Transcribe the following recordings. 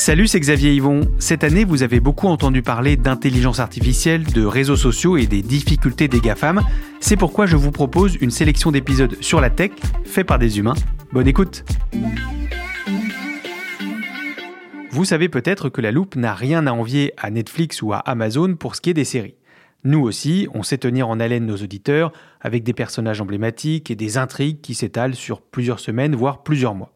Salut, c'est Xavier Yvon. Cette année, vous avez beaucoup entendu parler d'intelligence artificielle, de réseaux sociaux et des difficultés des GAFAM. C'est pourquoi je vous propose une sélection d'épisodes sur la tech, faits par des humains. Bonne écoute Vous savez peut-être que la loupe n'a rien à envier à Netflix ou à Amazon pour ce qui est des séries. Nous aussi, on sait tenir en haleine nos auditeurs avec des personnages emblématiques et des intrigues qui s'étalent sur plusieurs semaines, voire plusieurs mois.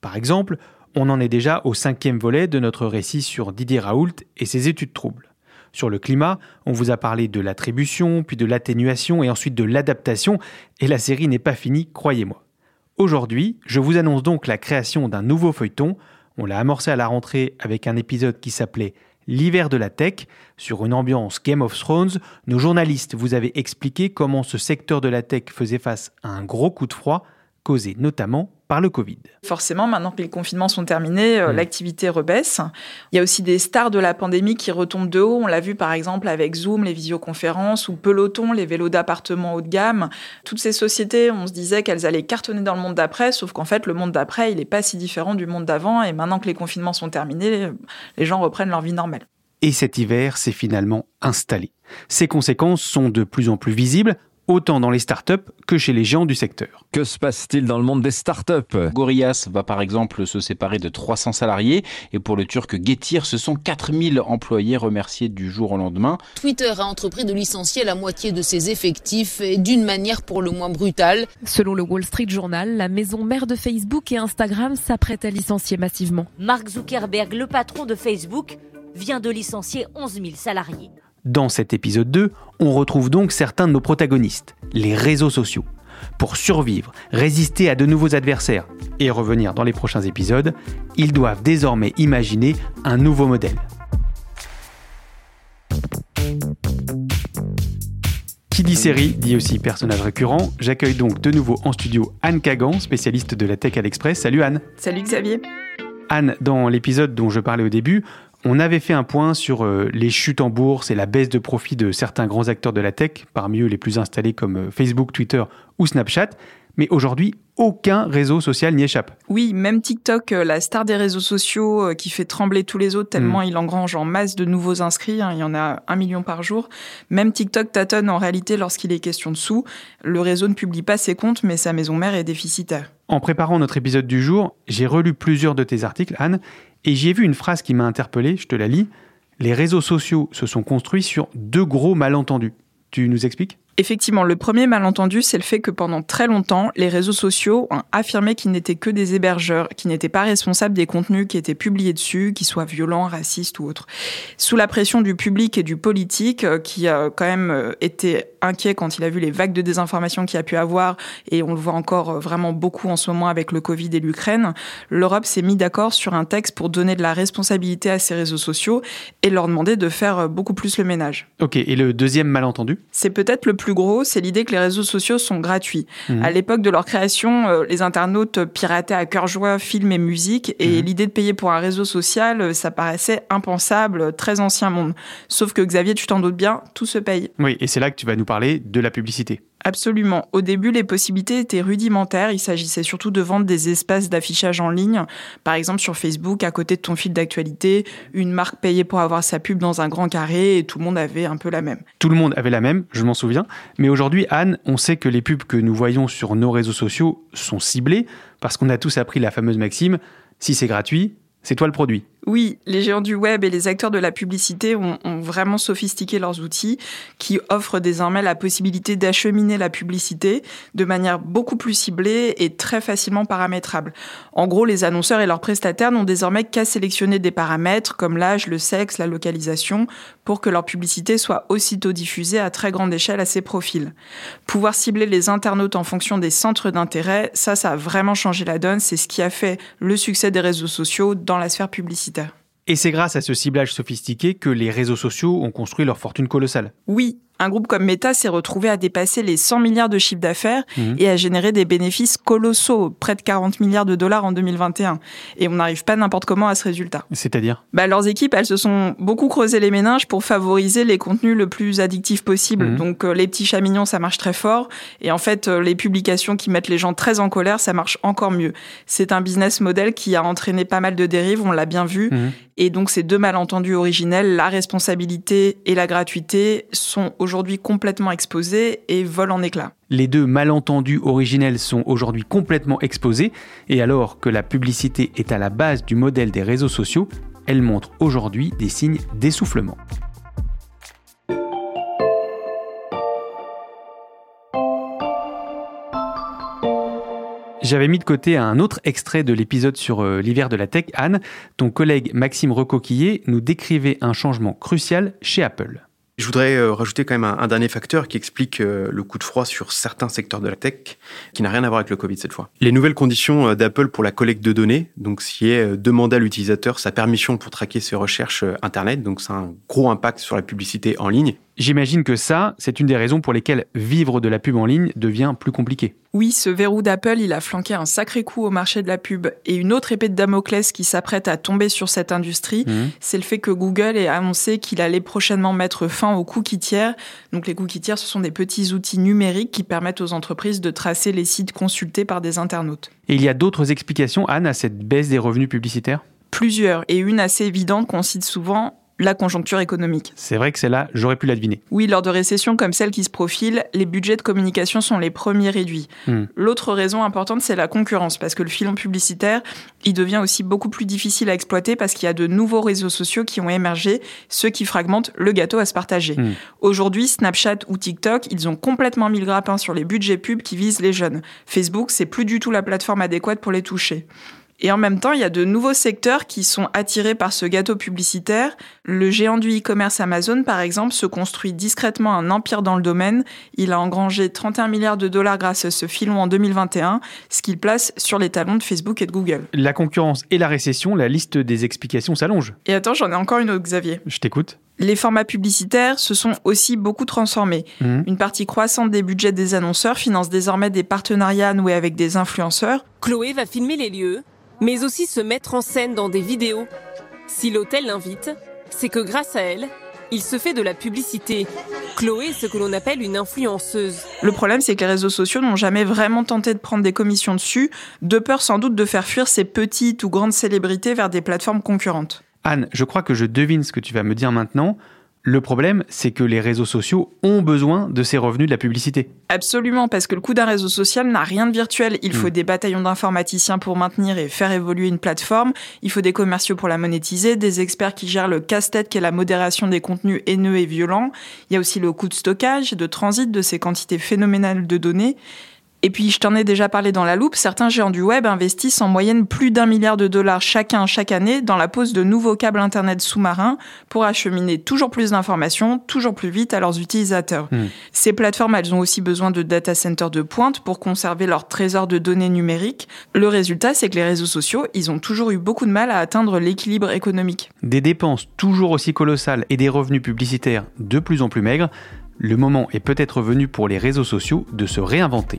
Par exemple, on en est déjà au cinquième volet de notre récit sur Didier Raoult et ses études troubles. Sur le climat, on vous a parlé de l'attribution, puis de l'atténuation et ensuite de l'adaptation, et la série n'est pas finie, croyez-moi. Aujourd'hui, je vous annonce donc la création d'un nouveau feuilleton. On l'a amorcé à la rentrée avec un épisode qui s'appelait L'hiver de la tech. Sur une ambiance Game of Thrones, nos journalistes vous avaient expliqué comment ce secteur de la tech faisait face à un gros coup de froid, causé notamment par le Covid. Forcément, maintenant que les confinements sont terminés, euh, Mm. l'activité rebaisse. Il y a aussi des stars de la pandémie qui retombent de haut. On l'a vu par exemple avec Zoom, les visioconférences, ou Peloton, les vélos d'appartement haut de gamme. Toutes ces sociétés, on se disait qu'elles allaient cartonner dans le monde d'après, sauf qu'en fait, le monde d'après, il n'est pas si différent du monde d'avant. Et maintenant que les confinements sont terminés, les gens reprennent leur vie normale. Et cet hiver s'est finalement installé. Ses conséquences sont de plus en plus visibles, autant dans les startups que chez les géants du secteur. Que se passe-t-il dans le monde des startups? Gorillaz va par exemple se séparer de 300 salariés et pour le turc Getir, ce sont 4000 employés remerciés du jour au lendemain. Twitter a entrepris de licencier la moitié de ses effectifs et d'une manière pour le moins brutale. Selon le Wall Street Journal, la maison mère de Facebook et Instagram s'apprête à licencier massivement. Mark Zuckerberg, le patron de Facebook, vient de licencier 11 000 salariés. Dans cet épisode 2, on retrouve donc certains de nos protagonistes, les réseaux sociaux. Pour survivre, résister à de nouveaux adversaires et revenir dans les prochains épisodes, ils doivent désormais imaginer un nouveau modèle. Qui dit série dit aussi personnage récurrent. J'accueille donc de nouveau en studio Anne Kagan, spécialiste de la tech à l'Express. Salut Anne. Salut Xavier. Anne, dans l'épisode dont je parlais au début, on avait fait un point sur euh, les chutes en bourse et la baisse de profit de certains grands acteurs de la tech, parmi eux les plus installés comme euh, Facebook, Twitter ou Snapchat. Mais aujourd'hui, aucun réseau social n'y échappe. Oui, même TikTok, euh, la star des réseaux sociaux qui fait trembler tous les autres tellement il engrange en masse de nouveaux inscrits, hein, il y en a un million par jour. Même TikTok tâtonne en réalité lorsqu'il est question de sous. Le réseau ne publie pas ses comptes, mais sa maison mère est déficitaire. En préparant notre épisode du jour, j'ai relu plusieurs de tes articles, Anne, et j'y ai vu une phrase qui m'a interpellé, je te la lis. Les réseaux sociaux se sont construits sur deux gros malentendus. Tu nous expliques? Effectivement, le premier malentendu, c'est le fait que pendant très longtemps, les réseaux sociaux ont affirmé qu'ils n'étaient que des hébergeurs, qui n'étaient pas responsables des contenus qui étaient publiés dessus, qu'ils soient violents, racistes ou autres. Sous la pression du public et du politique, euh, qui a quand même euh, été inquiet quand il a vu les vagues de désinformation qu'il a pu avoir, et on le voit encore euh, vraiment beaucoup en ce moment avec le Covid et l'Ukraine, l'Europe s'est mis d'accord sur un texte pour donner de la responsabilité à ces réseaux sociaux et leur demander de faire beaucoup plus le ménage. Ok, et le deuxième malentendu? C'est peut-être le plus gros, c'est l'idée que les réseaux sociaux sont gratuits. Mhm. À l'époque de leur création, euh, les internautes pirataient à cœur joie films et musique, et Mhm. l'idée de payer pour un réseau social, euh, ça paraissait impensable, très ancien monde. Sauf que Xavier, tu t'en doutes bien, tout se paye. Oui, et c'est là que tu vas nous parler de la publicité. Absolument. Au début, les possibilités étaient rudimentaires. Il s'agissait surtout de vendre des espaces d'affichage en ligne. Par exemple, sur Facebook, à côté de ton fil d'actualité, une marque payait pour avoir sa pub dans un grand carré et tout le monde avait un peu la même. Tout le monde avait la même, je m'en souviens. Mais aujourd'hui, Anne, on sait que les pubs que nous voyons sur nos réseaux sociaux sont ciblées parce qu'on a tous appris la fameuse maxime si c'est gratuit, c'est toi le produit. Oui, les géants du web et les acteurs de la publicité ont, vraiment sophistiqué leurs outils qui offrent désormais la possibilité d'acheminer la publicité de manière beaucoup plus ciblée et très facilement paramétrable. En gros, les annonceurs et leurs prestataires n'ont désormais qu'à sélectionner des paramètres comme l'âge, le sexe, la localisation pour que leur publicité soit aussitôt diffusée à très grande échelle à ces profils. Pouvoir cibler les internautes en fonction des centres d'intérêt, ça, ça a vraiment changé la donne. C'est ce qui a fait le succès des réseaux sociaux dans la sphère publicitaire. Et c'est grâce à ce ciblage sophistiqué que les réseaux sociaux ont construit leur fortune colossale. Oui, un groupe comme Meta s'est retrouvé à dépasser les 100 milliards de chiffre d'affaires mhm. et à générer des bénéfices colossaux, près de 40 milliards de dollars en 2021. Et on n'arrive pas n'importe comment à ce résultat. C'est-à-dire? Bah, Leurs équipes, elles se sont beaucoup creusé les méninges pour favoriser les contenus le plus addictifs possible. Mhm. Donc euh, les petits chats mignons, ça marche très fort. Et en fait, euh, les publications qui mettent les gens très en colère, ça marche encore mieux. C'est un business model qui a entraîné pas mal de dérives, on l'a bien vu. Mhm. Et donc ces deux malentendus originels, la responsabilité et la gratuité, sont aujourd'hui complètement exposés et volent en éclats. Les deux malentendus originels sont aujourd'hui complètement exposés, et alors que la publicité est à la base du modèle des réseaux sociaux, elle montre aujourd'hui des signes d'essoufflement. J'avais mis de côté un autre extrait de l'épisode sur euh, l'hiver de la tech. Anne, ton collègue Maxime Recoquillé nous décrivait un changement crucial chez Apple. Je voudrais euh, rajouter quand même un, dernier facteur qui explique euh, le coup de froid sur certains secteurs de la tech, qui n'a rien à voir avec le Covid cette fois. Les nouvelles conditions euh, d'Apple pour la collecte de données, donc ce qui demander à l'utilisateur sa permission pour traquer ses recherches Internet, donc c'est un gros impact sur la publicité en ligne. J'imagine que ça, c'est une des raisons pour lesquelles vivre de la pub en ligne devient plus compliqué. Oui, ce verrou d'Apple, il a flanqué un sacré coup au marché de la pub. Et une autre épée de Damoclès qui s'apprête à tomber sur cette industrie, mmh. c'est le fait que Google ait annoncé qu'il allait prochainement mettre fin aux cookies tiers. Donc les cookies tiers, ce sont des petits outils numériques qui permettent aux entreprises de tracer les sites consultés par des internautes. Et il y a d'autres explications, Anne, à cette baisse des revenus publicitaires? Plusieurs, et une assez évidente qu'on cite souvent, la conjoncture économique. C'est vrai que c'est là, j'aurais pu la deviner. Oui, lors de récessions comme celle qui se profile, les budgets de communication sont les premiers réduits. Hmm. L'autre raison importante, c'est la concurrence, parce que le filon publicitaire, il devient aussi beaucoup plus difficile à exploiter parce qu'il y a de nouveaux réseaux sociaux qui ont émergé, ceux qui fragmentent le gâteau à se partager. Hmm. Aujourd'hui, Snapchat ou TikTok, ils ont complètement mis le grappin sur les budgets pubs qui visent les jeunes. Facebook, c'est plus du tout la plateforme adéquate pour les toucher. Et en même temps, il y a de nouveaux secteurs qui sont attirés par ce gâteau publicitaire. Le géant du e-commerce Amazon, par exemple, se construit discrètement un empire dans le domaine. Il a engrangé 31 milliards de dollars grâce à ce filon en 2021, ce qu'il place sur les talons de Facebook et de Google. La concurrence et la récession, la liste des explications s'allonge. Et attends, j'en ai encore une autre, Xavier. Je t'écoute. Les formats publicitaires se sont aussi beaucoup transformés. Mmh. Une partie croissante des budgets des annonceurs finance désormais des partenariats noués avec des influenceurs. Chloé va filmer les lieux mais aussi se mettre en scène dans des vidéos. Si l'hôtel l'invite, c'est que grâce à elle, il se fait de la publicité. Chloé est ce que l'on appelle une influenceuse. Le problème, c'est que les réseaux sociaux n'ont jamais vraiment tenté de prendre des commissions dessus, de peur sans doute de faire fuir ces petites ou grandes célébrités vers des plateformes concurrentes. Anne, je crois que je devine ce que tu vas me dire maintenant. Le problème, c'est que les réseaux sociaux ont besoin de ces revenus de la publicité. Absolument, parce que le coût d'un réseau social n'a rien de virtuel. Il faut hmm. des bataillons d'informaticiens pour maintenir et faire évoluer une plateforme. Il faut des commerciaux pour la monétiser, des experts qui gèrent le casse-tête qui est la modération des contenus haineux et violents. Il y a aussi le coût de stockage, de transit de ces quantités phénoménales de données. Et puis, je t'en ai déjà parlé dans la loupe, certains géants du web investissent en moyenne plus d'un milliard de dollars chacun chaque année dans la pose de nouveaux câbles Internet sous-marins pour acheminer toujours plus d'informations, toujours plus vite à leurs utilisateurs. Hmm. Ces plateformes, elles ont aussi besoin de data centers de pointe pour conserver leur trésor de données numériques. Le résultat, c'est que les réseaux sociaux, ils ont toujours eu beaucoup de mal à atteindre l'équilibre économique. Des dépenses toujours aussi colossales et des revenus publicitaires de plus en plus maigres, le moment est peut-être venu pour les réseaux sociaux de se réinventer.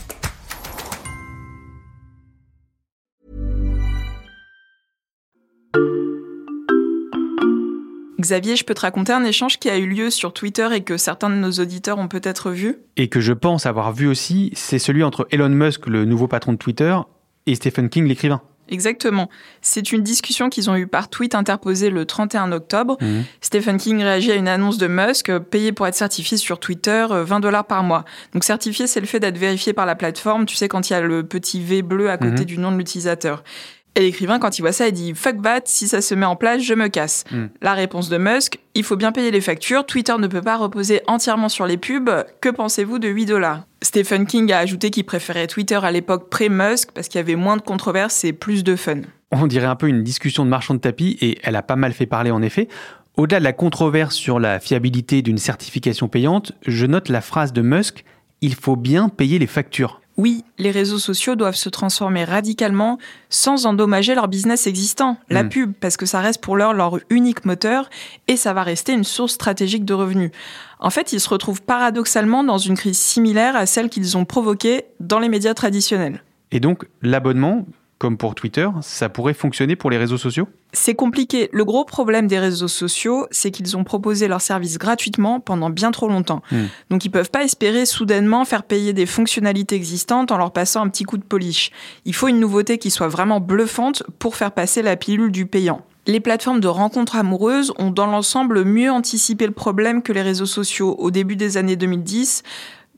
Xavier, je peux te raconter un échange qui a eu lieu sur Twitter et que certains de nos auditeurs ont peut-être vu? Et que je pense avoir vu aussi, c'est celui entre Elon Musk, le nouveau patron de Twitter, et Stephen King, l'écrivain. Exactement. C'est une discussion qu'ils ont eue par tweet interposé le 31 octobre. Mhm. Stephen King réagit à une annonce de Musk, euh, payé pour être certifié sur Twitter, euh, 20 dollars par mois. Donc certifié, c'est le fait d'être vérifié par la plateforme. Tu sais, quand il y a le petit V bleu à côté Mhm. du nom de l'utilisateur. Et l'écrivain, quand il voit ça, il dit Fuck that, si ça se met en place, je me casse. Mm. La réponse de Musk Il faut bien payer les factures, Twitter ne peut pas reposer entièrement sur les pubs. Que pensez-vous de 8 dollars? Stephen King a ajouté qu'il préférait Twitter à l'époque pré-Musk parce qu'il y avait moins de controverses et plus de fun. On dirait un peu une discussion de marchand de tapis et elle a pas mal fait parler en effet. Au-delà de la controverse sur la fiabilité d'une certification payante, je note la phrase de Musk il faut bien payer les factures. Oui, les réseaux sociaux doivent se transformer radicalement sans endommager leur business existant, la Mm. pub, parce que ça reste pour l'heure leur unique moteur et ça va rester une source stratégique de revenus. En fait, ils se retrouvent paradoxalement dans une crise similaire à celle qu'ils ont provoquée dans les médias traditionnels. Et donc l'abonnement, comme pour Twitter, ça pourrait fonctionner pour les réseaux sociaux? C'est compliqué. Le gros problème des réseaux sociaux, c'est qu'ils ont proposé leurs services gratuitement pendant bien trop longtemps. Hmm. Donc ils peuvent pas espérer soudainement faire payer des fonctionnalités existantes en leur passant un petit coup de polish. Il faut une nouveauté qui soit vraiment bluffante pour faire passer la pilule du payant. Les plateformes de rencontres amoureuses ont dans l'ensemble mieux anticipé le problème que les réseaux sociaux au début des années 2010.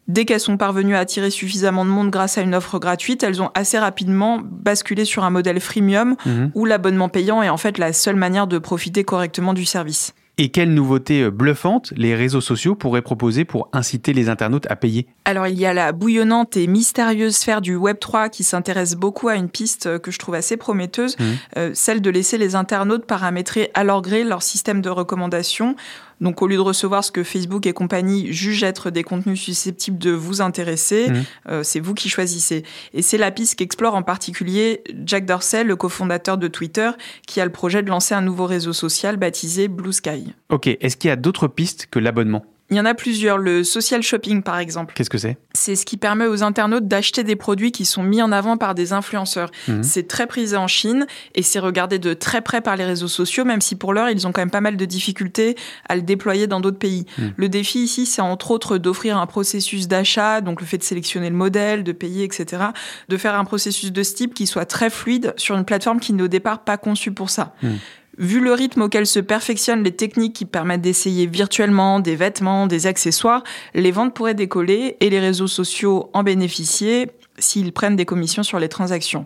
Dès qu'elles sont parvenues à attirer suffisamment de monde grâce à une offre gratuite, elles ont assez rapidement basculé sur un modèle freemium Mhm. où l'abonnement payant est en fait la seule manière de profiter correctement du service. Et quelle nouveauté euh, bluffante les réseaux sociaux pourraient proposer pour inciter les internautes à payer? Alors il y a la bouillonnante et mystérieuse sphère du Web3 qui s'intéresse beaucoup à une piste euh, que je trouve assez prometteuse, Mhm. euh, celle de laisser les internautes paramétrer à leur gré leur système de recommandation. Donc au lieu de recevoir ce que Facebook et compagnie jugent être des contenus susceptibles de vous intéresser, Mhm. euh, c'est vous qui choisissez. Et c'est la piste qu'explore en particulier Jack Dorsey, le cofondateur de Twitter, qui a le projet de lancer un nouveau réseau social baptisé Blue Sky. Ok, est-ce qu'il y a d'autres pistes que l'abonnement? Il y en a plusieurs, le social shopping par exemple. Qu'est-ce que c'est? C'est ce qui permet aux internautes d'acheter des produits qui sont mis en avant par des influenceurs. Mhm. C'est très prisé en Chine et c'est regardé de très près par les réseaux sociaux, même si pour l'heure, ils ont quand même pas mal de difficultés à le déployer dans d'autres pays. Mhm. Le défi ici, c'est entre autres d'offrir un processus d'achat, donc le fait de sélectionner le modèle, de payer, etc., de faire un processus de ce type qui soit très fluide sur une plateforme qui n'est au départ pas conçue pour ça. Mhm. Vu le rythme auquel se perfectionnent les techniques qui permettent d'essayer virtuellement des vêtements, des accessoires, les ventes pourraient décoller et les réseaux sociaux en bénéficier s'ils prennent des commissions sur les transactions.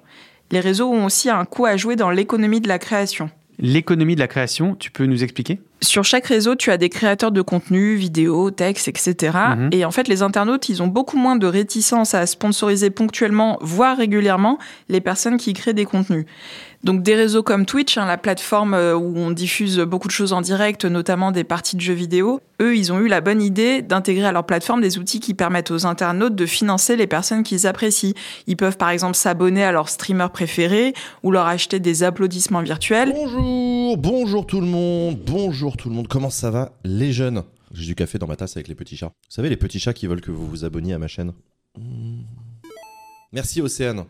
Les réseaux ont aussi un coût à jouer dans l'économie de la création. L'économie de la création, tu peux nous expliquer? Sur chaque réseau, tu as des créateurs de contenu, vidéos, textes, etc. Mhm. Et en fait, les internautes, ils ont beaucoup moins de réticence à sponsoriser ponctuellement, voire régulièrement, les personnes qui créent des contenus. Donc des réseaux comme Twitch, hein, la plateforme euh, où on diffuse beaucoup de choses en direct, notamment des parties de jeux vidéo, eux, ils ont eu la bonne idée d'intégrer à leur plateforme des outils qui permettent aux internautes de financer les personnes qu'ils apprécient. Ils peuvent par exemple s'abonner à leur streamer préféré ou leur acheter des applaudissements virtuels. Bonjour, bonjour tout le monde, bonjour tout le monde, comment ça va les jeunes? J'ai du café dans ma tasse avec les petits chats. Vous savez les petits chats qui veulent que vous vous abonniez à ma chaîne? Merci Océane,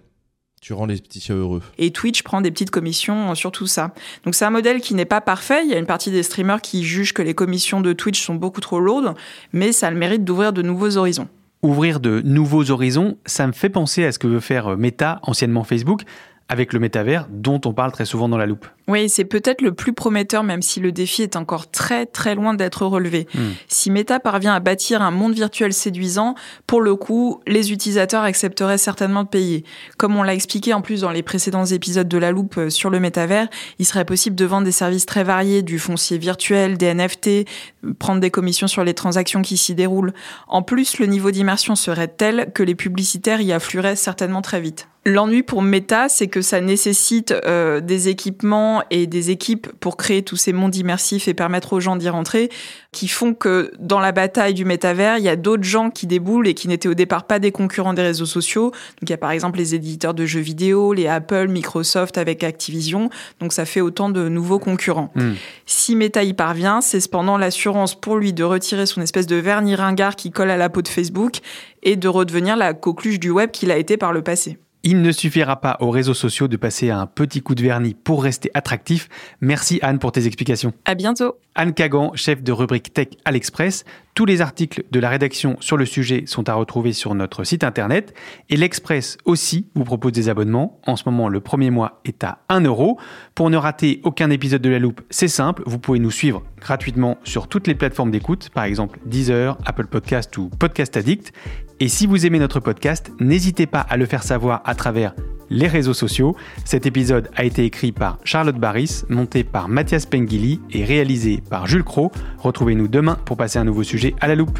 tu rends les petits chats heureux. Et Twitch prend des petites commissions sur tout ça. Donc c'est un modèle qui n'est pas parfait. Il y a une partie des streamers qui jugent que les commissions de Twitch sont beaucoup trop lourdes, mais ça a le mérite d'ouvrir de nouveaux horizons. Ouvrir de nouveaux horizons, ça me fait penser à ce que veut faire euh, Meta, anciennement Facebook, avec le métavers dont on parle très souvent dans la loupe. Oui, c'est peut-être le plus prometteur, même si le défi est encore très très loin d'être relevé. Hmm. Si Meta parvient à bâtir un monde virtuel séduisant, pour le coup, les utilisateurs accepteraient certainement de payer. Comme on l'a expliqué en plus dans les précédents épisodes de la loupe euh, sur le métavers, il serait possible de vendre des services très variés, du foncier virtuel, des NFT, euh, prendre des commissions sur les transactions qui s'y déroulent. En plus, le niveau d'immersion serait tel que les publicitaires y afflueraient certainement très vite. L'ennui pour Meta, c'est que ça nécessite euh, des équipements et des équipes pour créer tous ces mondes immersifs et permettre aux gens d'y rentrer, qui font que dans la bataille du métavers, il y a d'autres gens qui déboulent et qui n'étaient au départ pas des concurrents des réseaux sociaux. Donc il y a par exemple les éditeurs de jeux vidéo, les Apple, Microsoft avec Activision. Donc ça fait autant de nouveaux concurrents. Hmm. Si Meta y parvient, c'est cependant l'assurance pour lui de retirer son espèce de vernis ringard qui colle à la peau de Facebook et de redevenir la coqueluche du web qu'il a été par le passé. Il ne suffira pas aux réseaux sociaux de passer un petit coup de vernis pour rester attractif. Merci Anne pour tes explications. À bientôt. Anne Kagan, chef de rubrique Tech à l'Express. Tous les articles de la rédaction sur le sujet sont à retrouver sur notre site internet. Et l'Express aussi vous propose des abonnements. En ce moment, le premier mois est à 1 euro. Pour ne rater aucun épisode de La Loupe, c'est simple. Vous pouvez nous suivre gratuitement sur toutes les plateformes d'écoute, par exemple Deezer, Apple Podcast ou Podcast Addict. Et si vous aimez notre podcast, n'hésitez pas à le faire savoir à travers les réseaux sociaux. Cet épisode a été écrit par Charlotte Barris, monté par Mathias Pengili et réalisé par Jules Cro. Retrouvez-nous demain pour passer un nouveau sujet à la loupe.